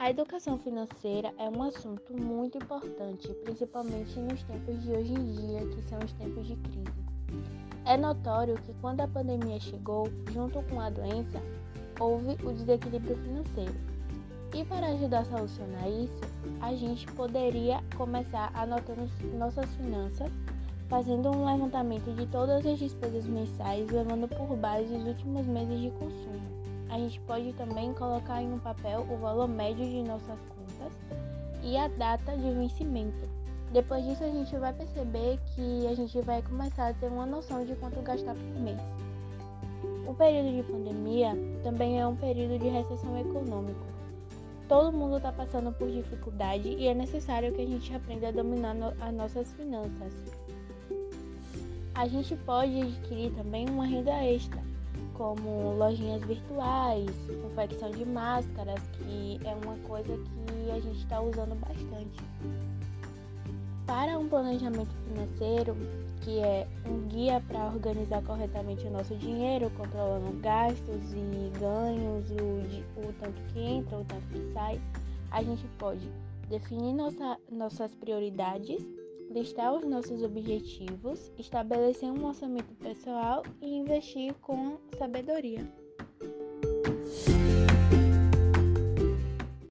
A educação financeira é um assunto muito importante, principalmente nos tempos de hoje em dia, que são os tempos de crise. É notório que quando a pandemia chegou, junto com a doença, houve o desequilíbrio financeiro. E para ajudar a solucionar isso, a gente poderia começar anotando nossas finanças, fazendo um levantamento de todas as despesas mensais, levando por base os últimos meses de consumo a gente pode também colocar em um papel o valor médio de nossas contas e a data de vencimento. Depois disso, a gente vai perceber que a gente vai começar a ter uma noção de quanto gastar por mês. O período de pandemia também é um período de recessão econômica. Todo mundo está passando por dificuldade e é necessário que a gente aprenda a dominar no as nossas finanças. A gente pode adquirir também uma renda extra como lojinhas virtuais, confecção de máscaras, que é uma coisa que a gente está usando bastante. Para um planejamento financeiro, que é um guia para organizar corretamente o nosso dinheiro, controlando gastos e ganhos, o, o tanto que entra, o tanto que sai, a gente pode definir nossa, nossas prioridades listar os nossos objetivos, estabelecer um orçamento pessoal e investir com sabedoria.